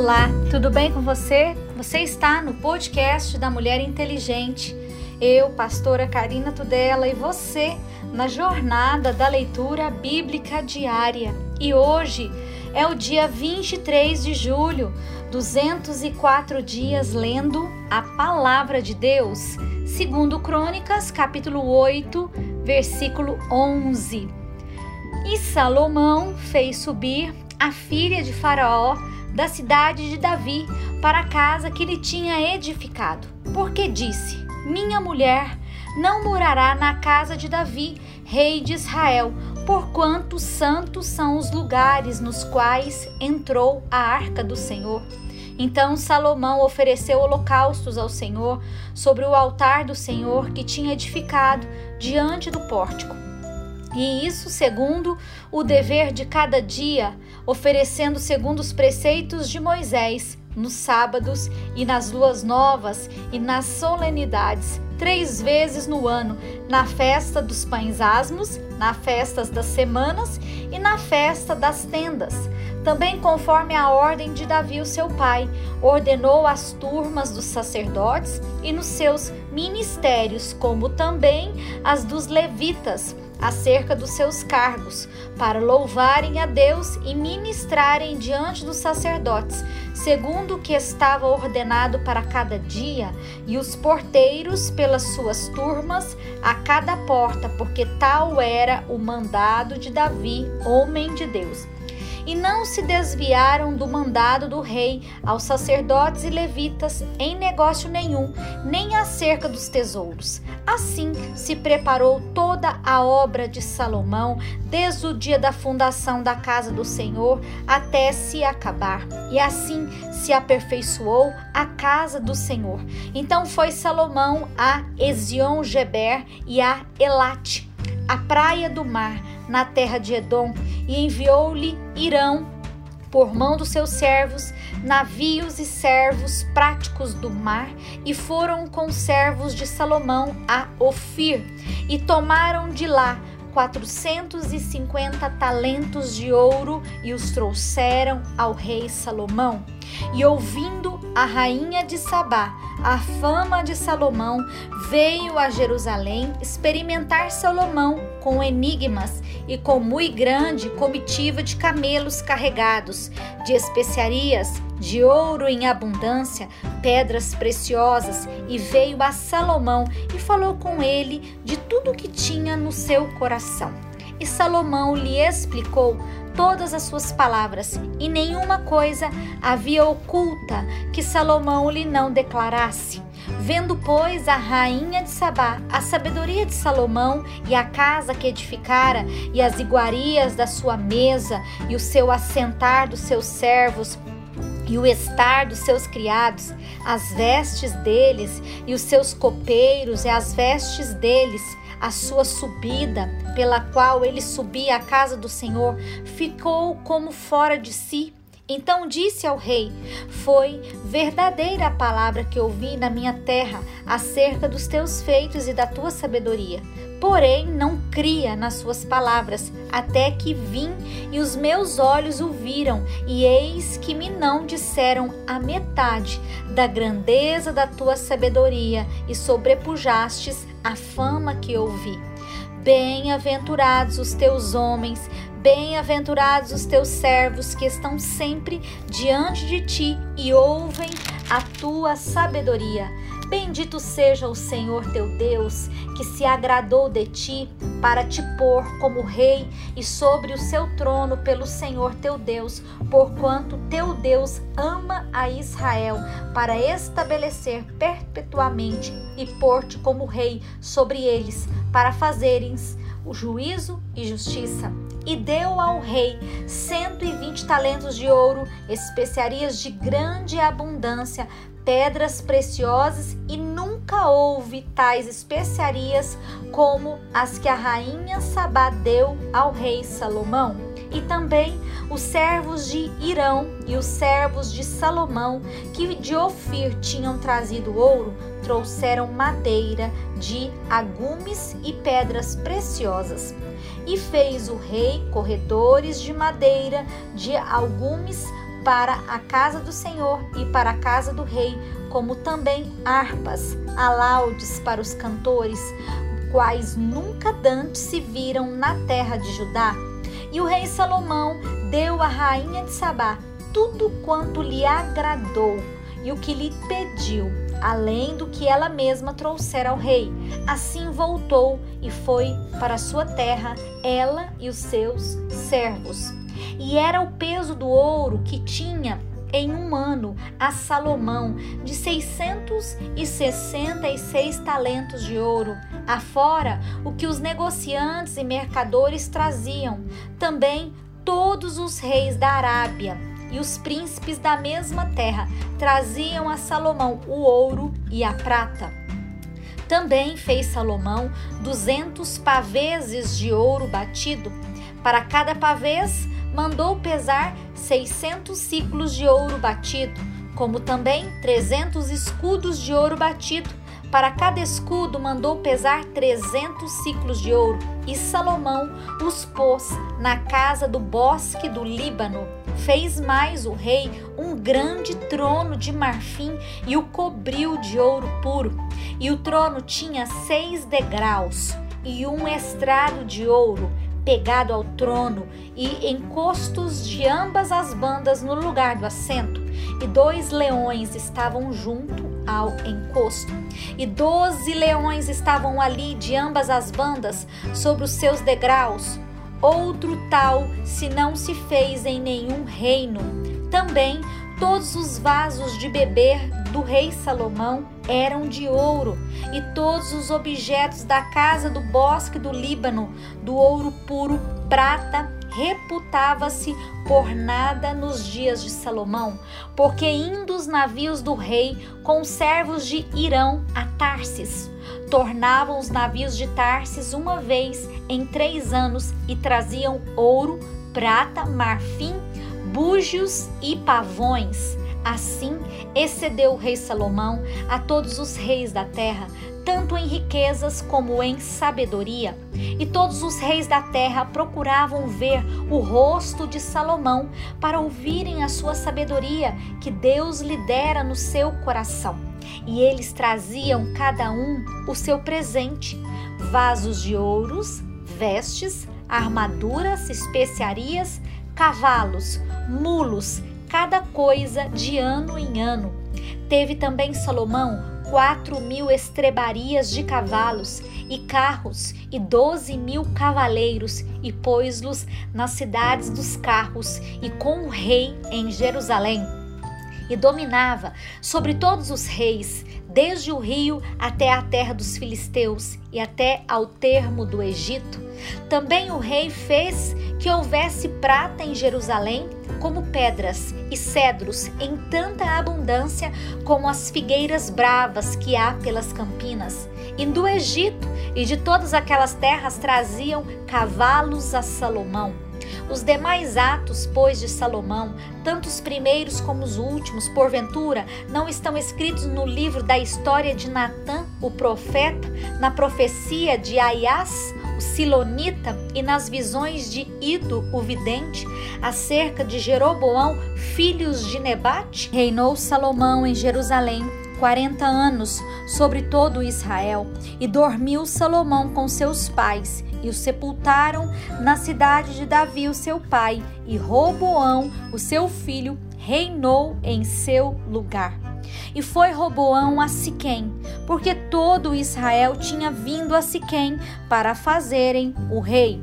Olá, tudo bem com você? Você está no podcast da Mulher Inteligente. Eu, pastora Karina Tudela, e você na jornada da leitura bíblica diária. E hoje é o dia 23 de julho, 204 dias lendo a palavra de Deus, segundo Crônicas, capítulo 8, versículo 11. E Salomão fez subir a filha de Faraó da cidade de Davi para a casa que lhe tinha edificado, porque disse: Minha mulher não morará na casa de Davi, rei de Israel, porquanto santos são os lugares nos quais entrou a arca do Senhor. Então Salomão ofereceu holocaustos ao Senhor sobre o altar do Senhor que tinha edificado diante do pórtico e isso segundo o dever de cada dia, oferecendo segundo os preceitos de Moisés, nos sábados e nas luas novas e nas solenidades, três vezes no ano, na festa dos pães asmos, na festa das semanas e na festa das tendas. Também conforme a ordem de Davi, o seu pai, ordenou as turmas dos sacerdotes e nos seus ministérios, como também as dos levitas, acerca dos seus cargos, para louvarem a Deus e ministrarem diante dos sacerdotes, segundo o que estava ordenado para cada dia, e os porteiros pelas suas turmas a cada porta, porque tal era o mandado de Davi, homem de Deus e não se desviaram do mandado do rei aos sacerdotes e levitas em negócio nenhum, nem acerca dos tesouros. Assim se preparou toda a obra de Salomão, desde o dia da fundação da casa do Senhor até se acabar. E assim se aperfeiçoou a casa do Senhor. Então foi Salomão a Ezion-Geber e a Elate, a praia do mar, na terra de Edom, e enviou-lhe Irão por mão dos seus servos, navios e servos práticos do mar, e foram com servos de Salomão a Ofir, e tomaram de lá 450 talentos de ouro e os trouxeram ao rei Salomão. E ouvindo a rainha de Sabá a fama de Salomão, veio a Jerusalém experimentar Salomão com enigmas e com muito grande comitiva de camelos carregados, de especiarias, de ouro em abundância, pedras preciosas, e veio a Salomão e falou com ele de tudo que tinha no seu coração. E Salomão lhe explicou todas as suas palavras, e nenhuma coisa havia oculta que Salomão lhe não declarasse. Vendo, pois, a rainha de Sabá a sabedoria de Salomão e a casa que edificara, e as iguarias da sua mesa, e o seu assentar dos seus servos, e o estar dos seus criados, as vestes deles, e os seus copeiros, e as vestes deles, a sua subida, pela qual ele subia à casa do Senhor, ficou como fora de si. Então disse ao rei: Foi verdadeira a palavra que ouvi na minha terra acerca dos teus feitos e da tua sabedoria. Porém, não cria nas suas palavras, até que vim e os meus olhos o viram, e eis que me não disseram a metade da grandeza da tua sabedoria, e sobrepujastes a fama que ouvi. Bem-aventurados os teus homens, bem-aventurados os teus servos que estão sempre diante de ti e ouvem a tua sabedoria. Bendito seja o Senhor teu Deus, que se agradou de ti para te pôr como rei e sobre o seu trono pelo Senhor teu Deus, porquanto teu Deus ama a Israel, para estabelecer perpetuamente e pôr-te como rei sobre eles, para fazeres o juízo e justiça. E deu ao rei cento e vinte talentos de ouro, especiarias de grande abundância, pedras preciosas e nunca houve tais especiarias como as que a rainha Sabá deu ao rei Salomão. E também os servos de Irão e os servos de Salomão, que de Ofir tinham trazido ouro, trouxeram madeira de agumes e pedras preciosas. E fez o rei corredores de madeira de algumes para a casa do Senhor e para a casa do rei, como também harpas, alaudes para os cantores, quais nunca dantes se viram na terra de Judá. E o rei Salomão deu à rainha de Sabá tudo quanto lhe agradou e o que lhe pediu, além do que ela mesma trouxera ao rei. Assim voltou e foi para sua terra, ela e os seus servos. E era o peso do ouro que tinha em um ano a Salomão de 666 talentos de ouro, afora o que os negociantes e mercadores traziam, também todos os reis da Arábia e os príncipes da mesma terra traziam a Salomão o ouro e a prata. Também fez Salomão duzentos paveses de ouro batido. Para cada pavês mandou pesar seiscentos ciclos de ouro batido, como também trezentos escudos de ouro batido para cada escudo mandou pesar trezentos ciclos de ouro, e Salomão os pôs na casa do bosque do Líbano. Fez mais o rei um grande trono de marfim e o cobriu de ouro puro. E o trono tinha seis degraus e um estrado de ouro pegado ao trono e encostos de ambas as bandas no lugar do assento, e dois leões estavam junto ao encosto, e doze leões estavam ali de ambas as bandas sobre os seus degraus. Outro tal se não se fez em nenhum reino. Também todos os vasos de beber do rei Salomão eram de ouro, e todos os objetos da casa do bosque do Líbano, do ouro puro, prata, reputava-se por nada nos dias de Salomão, porque indo os navios do rei com os servos de Irão a Tarsis, tornavam os navios de Tarsis uma vez em três anos e traziam ouro, prata, marfim, búgios e pavões. Assim excedeu o rei Salomão a todos os reis da terra, tanto em riquezas como em sabedoria. E todos os reis da terra procuravam ver o rosto de Salomão para ouvirem a sua sabedoria que Deus lhe dera no seu coração. E eles traziam cada um o seu presente: vasos de ouros, vestes, armaduras, especiarias, cavalos, mulos, cada coisa de ano em ano. Teve também Salomão quatro mil estrebarias de cavalos e carros e doze mil cavaleiros e pôs-los nas cidades dos carros e com o rei em Jerusalém. E dominava sobre todos os reis, desde o rio até a terra dos filisteus e até ao termo do Egito. Também o rei fez que houvesse prata em Jerusalém como pedras e cedros em tanta abundância como as figueiras bravas que há pelas campinas. E do Egito e de todas aquelas terras traziam cavalos a Salomão. Os demais atos, pois, de Salomão, tanto os primeiros como os últimos, porventura, não estão escritos no livro da história de Natã, o profeta, na profecia de Aias, o Silonita, e nas visões de Ido, o vidente, acerca de Jeroboão, filhos de Nebate? Reinou Salomão em Jerusalém quarenta anos sobre todo Israel, e dormiu Salomão com seus pais, e o sepultaram na cidade de Davi, o seu pai, e Roboão, o seu filho, reinou em seu lugar. E foi Roboão a Siquém, porque todo Israel tinha vindo a Siquém para fazerem o rei.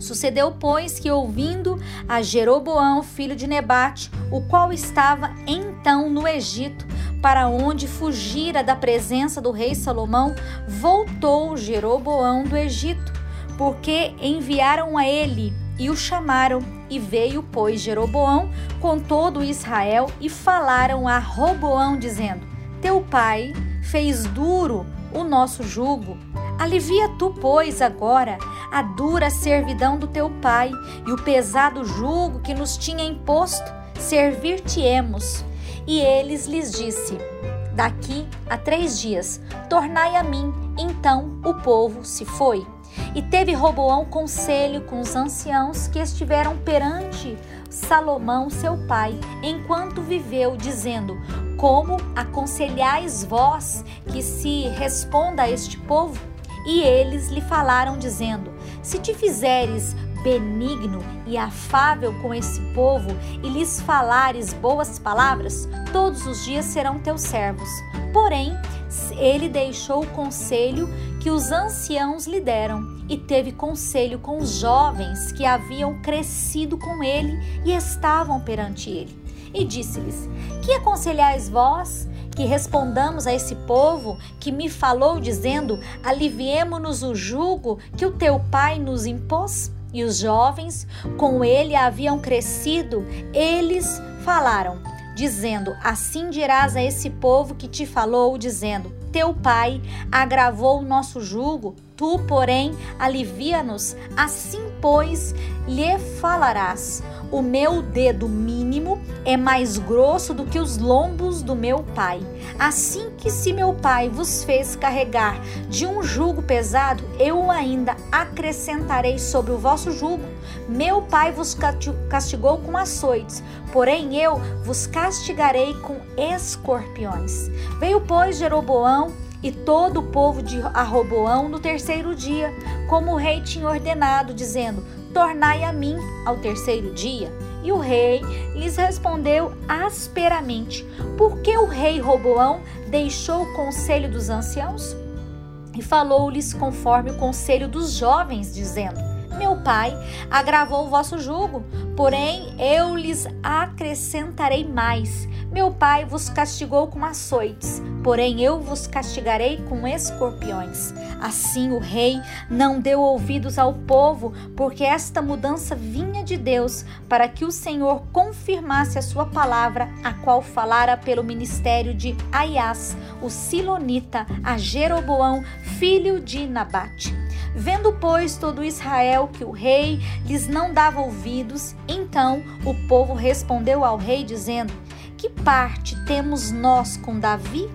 Sucedeu, pois, que ouvindo a Jeroboão, filho de Nebate, o qual estava então no Egito, para onde fugira da presença do rei Salomão, voltou Jeroboão do Egito, porque enviaram a ele e o chamaram, e veio, pois, Jeroboão com todo Israel e falaram a Roboão, dizendo: Teu pai fez duro o nosso jugo. Alivia tu, pois, agora a dura servidão do teu pai e o pesado jugo que nos tinha imposto, servir-te-emos. E eles lhes disse: Daqui a três dias, tornai a mim. Então o povo se foi. E teve Roboão conselho com os anciãos que estiveram perante Salomão, seu pai, enquanto viveu, dizendo: Como aconselhais vós que se responda a este povo? E eles lhe falaram, dizendo: Se te fizeres benigno e afável com esse povo e lhes falares boas palavras, todos os dias serão teus servos. Porém, ele deixou o conselho que os anciãos lhe deram e teve conselho com os jovens que haviam crescido com ele e estavam perante ele. E disse-lhes: Que aconselhais vós? Que respondamos a esse povo que me falou, dizendo: Aliviemo-nos o jugo que o teu pai nos impôs? E os jovens com ele haviam crescido, eles falaram, dizendo: Assim dirás a esse povo que te falou, dizendo: Teu pai agravou o nosso jugo, tu, porém, alivia-nos. Assim, pois, lhe falarás: O meu dedo mínimo é mais grosso do que os lombos do meu pai. Assim que se meu pai vos fez carregar de um jugo pesado, eu ainda acrescentarei sobre o vosso jugo. Meu pai vos castigou com açoites, porém eu vos castigarei com escorpiões. Veio, pois, Jeroboão e todo o povo de Arroboão no terceiro dia, como o rei tinha ordenado, dizendo: Tornai a mim ao terceiro dia. E o rei lhes respondeu asperamente: Por que o rei Roboão deixou o conselho dos anciãos? E falou-lhes conforme o conselho dos jovens, dizendo: Meu pai agravou o vosso jugo, porém eu lhes acrescentarei mais. Meu pai vos castigou com açoites, porém eu vos castigarei com escorpiões. Assim o rei não deu ouvidos ao povo, porque esta mudança vinha de Deus, para que o Senhor confirmasse a sua palavra, a qual falara pelo ministério de Aias, o Silonita, a Jeroboão, filho de Nabate. Vendo, pois, todo Israel que o rei lhes não dava ouvidos, então o povo respondeu ao rei, dizendo: que parte temos nós com Davi?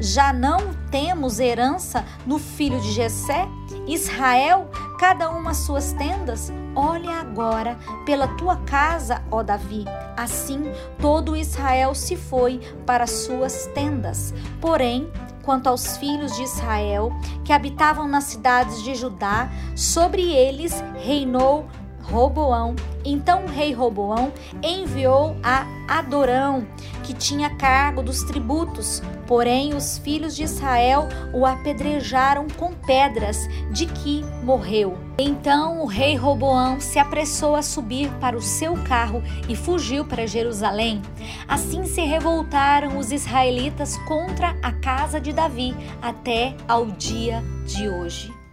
Já não temos herança no filho de Jessé? Israel, cada uma suas tendas? Olha agora pela tua casa, ó Davi. Assim todo Israel se foi para suas tendas. Porém, quanto aos filhos de Israel, que habitavam nas cidades de Judá, sobre eles reinou Roboão. Então o rei Roboão enviou a Adorão, que tinha cargo dos tributos. Porém, os filhos de Israel o apedrejaram com pedras, de que morreu. Então o rei Roboão se apressou a subir para o seu carro e fugiu para Jerusalém. Assim se revoltaram os israelitas contra a casa de Davi até ao dia de hoje.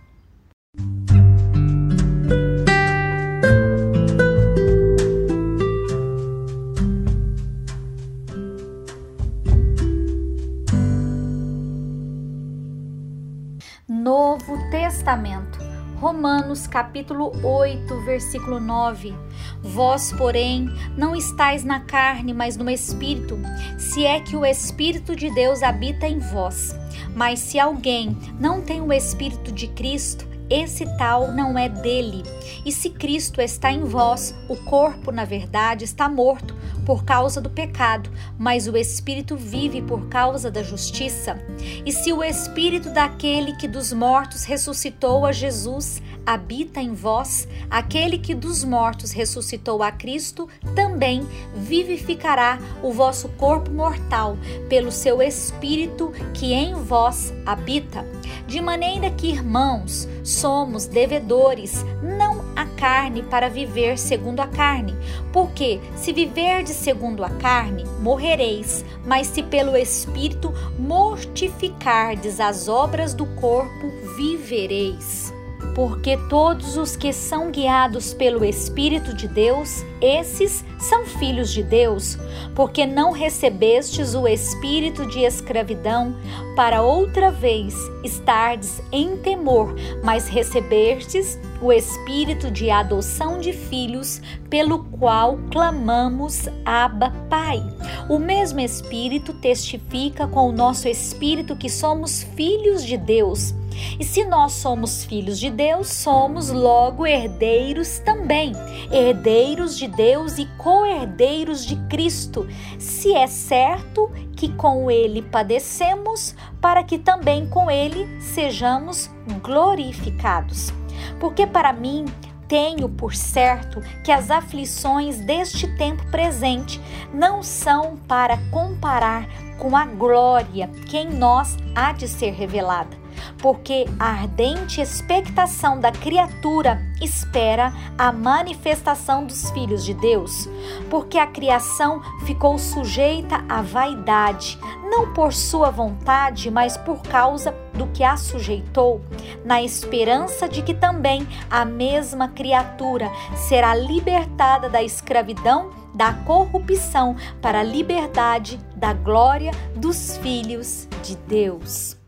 Testamento. Romanos capítulo 8, versículo 9. Vós, porém, não estáis na carne, mas no espírito, se é que o espírito de Deus habita em vós. Mas se alguém não tem o espírito de Cristo, esse tal não é dele. E se Cristo está em vós, o corpo, na verdade, está morto por causa do pecado, mas o espírito vive por causa da justiça. E se o espírito daquele que dos mortos ressuscitou a Jesus habita em vós, aquele que dos mortos ressuscitou a Cristo também vivificará o vosso corpo mortal pelo seu espírito que em vós habita. De maneira que, irmãos, somos devedores, não a carne para viver segundo a carne. Porque se viverdes segundo a carne, morrereis, mas se pelo Espírito mortificardes as obras do corpo, vivereis. Porque todos os que são guiados pelo Espírito de Deus, esses são filhos de Deus, porque não recebestes o espírito de escravidão para outra vez estardes em temor, mas recebestes o espírito de adoção de filhos, pelo qual clamamos Abba, Pai. O mesmo espírito testifica com o nosso espírito que somos filhos de Deus. E se nós somos filhos de Deus, somos logo herdeiros também, herdeiros de Deus e co-herdeiros de Cristo, se é certo que com ele padecemos, para que também com ele sejamos glorificados. Porque para mim tenho por certo que as aflições deste tempo presente não são para comparar com a glória que em nós há de ser revelada porque a ardente expectação da criatura espera a manifestação dos filhos de Deus, porque a criação ficou sujeita à vaidade, não por sua vontade, mas por causa do que a sujeitou, na esperança de que também a mesma criatura será libertada da escravidão da corrupção para a liberdade da glória dos filhos de Deus.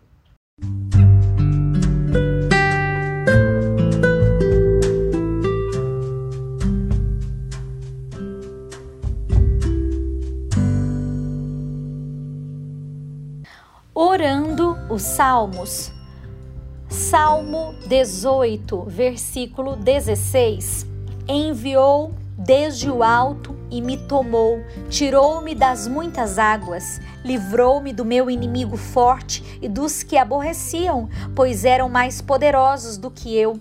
Salmos. Salmo 18, versículo 16. Enviou desde o alto e me tomou, tirou-me das muitas águas, livrou-me do meu inimigo forte e dos que aborreciam, pois eram mais poderosos do que eu.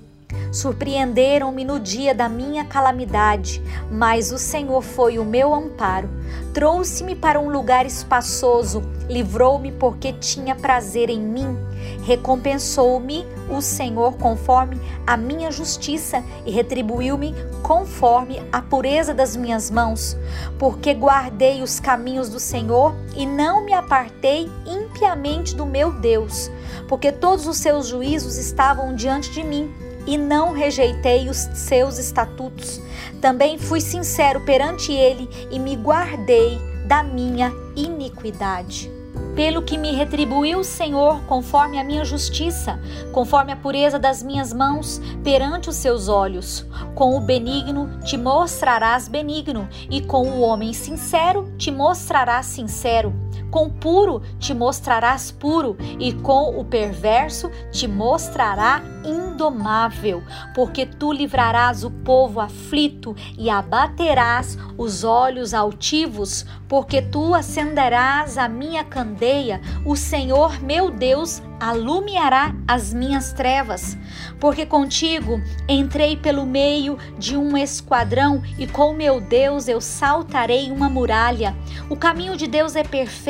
Surpreenderam-me no dia da minha calamidade, mas o Senhor foi o meu amparo. Trouxe-me para um lugar espaçoso, livrou-me porque tinha prazer em mim. Recompensou-me o Senhor conforme a minha justiça e retribuiu-me conforme a pureza das minhas mãos, porque guardei os caminhos do Senhor e não me apartei impiamente do meu Deus, porque todos os seus juízos estavam diante de mim e não rejeitei os seus estatutos. Também fui sincero perante ele e me guardei da minha iniquidade pelo que me retribuiu o Senhor conforme a minha justiça, conforme a pureza das minhas mãos perante os seus olhos. Com o benigno te mostrarás benigno, e com o homem sincero te mostrarás sincero. Com o puro te mostrarás puro, e com o perverso te mostrará indomável, porque tu livrarás o povo aflito e abaterás os olhos altivos, porque tu acenderás a minha candeia, o Senhor meu Deus alumiará as minhas trevas, porque contigo entrei pelo meio de um esquadrão e com meu Deus eu saltarei uma muralha. O caminho de Deus é perfeito,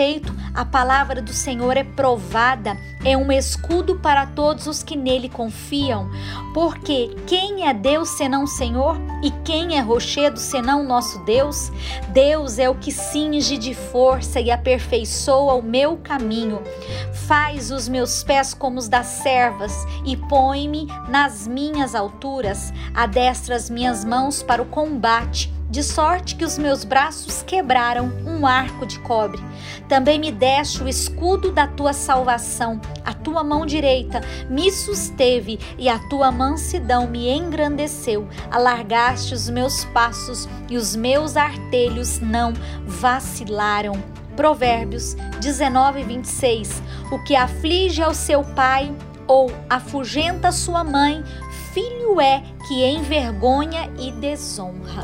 a palavra do Senhor é provada, é um escudo para todos os que nele confiam. Porque quem é Deus senão o Senhor? E quem é rochedo senão nosso Deus? Deus é o que cinge de força e aperfeiçoa o meu caminho. Faz os meus pés como os das servas e põe-me nas minhas alturas, adestra as minhas mãos para o combate de sorte que os meus braços quebraram um arco de cobre. Também me deste o escudo da tua salvação, a tua mão direita me susteve e a tua mansidão me engrandeceu. Alargaste os meus passos e os meus artelhos não vacilaram. Provérbios 19, 26. O que aflige ao seu pai ou afugenta sua mãe, filho é que envergonha e desonra.